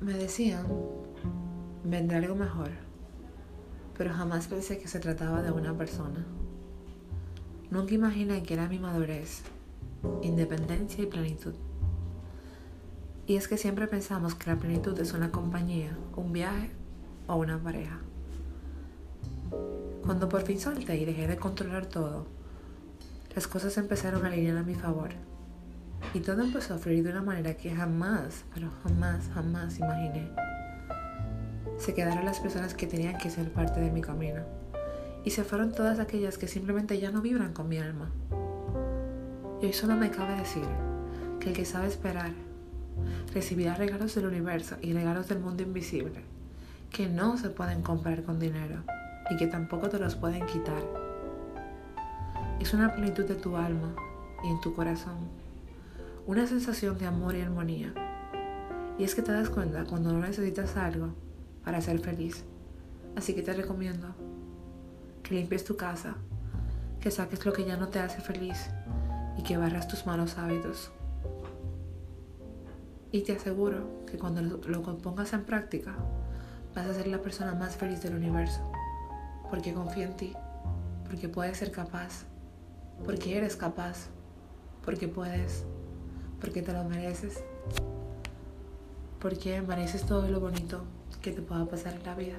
Me decían, vendrá algo mejor, pero jamás pensé que se trataba de una persona. Nunca imaginé que era mi madurez, independencia y plenitud. Y es que siempre pensamos que la plenitud es una compañía, un viaje o una pareja. Cuando por fin solté y dejé de controlar todo, las cosas empezaron a alinear a mi favor. Y todo empezó a fluir de una manera que jamás, pero jamás, jamás imaginé. Se quedaron las personas que tenían que ser parte de mi camino. Y se fueron todas aquellas que simplemente ya no vibran con mi alma. Y hoy solo me cabe decir que el que sabe esperar recibirá regalos del universo y regalos del mundo invisible que no se pueden comprar con dinero y que tampoco te los pueden quitar. Es una plenitud de tu alma y en tu corazón una sensación de amor y armonía. Y es que te das cuenta cuando no necesitas algo para ser feliz. Así que te recomiendo que limpies tu casa, que saques lo que ya no te hace feliz y que barras tus malos hábitos. Y te aseguro que cuando lo pongas en práctica, vas a ser la persona más feliz del universo. Porque confío en ti, porque puedes ser capaz, porque eres capaz, porque puedes porque te lo mereces, porque mereces todo lo bonito que te pueda pasar en la vida.